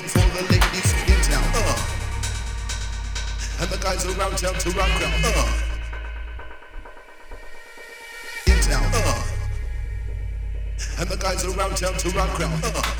Little for the ladies in town. Uh. And the guys around town to rock out. Uh. In town. Uh. And the guys around town to rock out. Uh.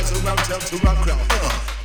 eyes around town to rock crowd. Uh.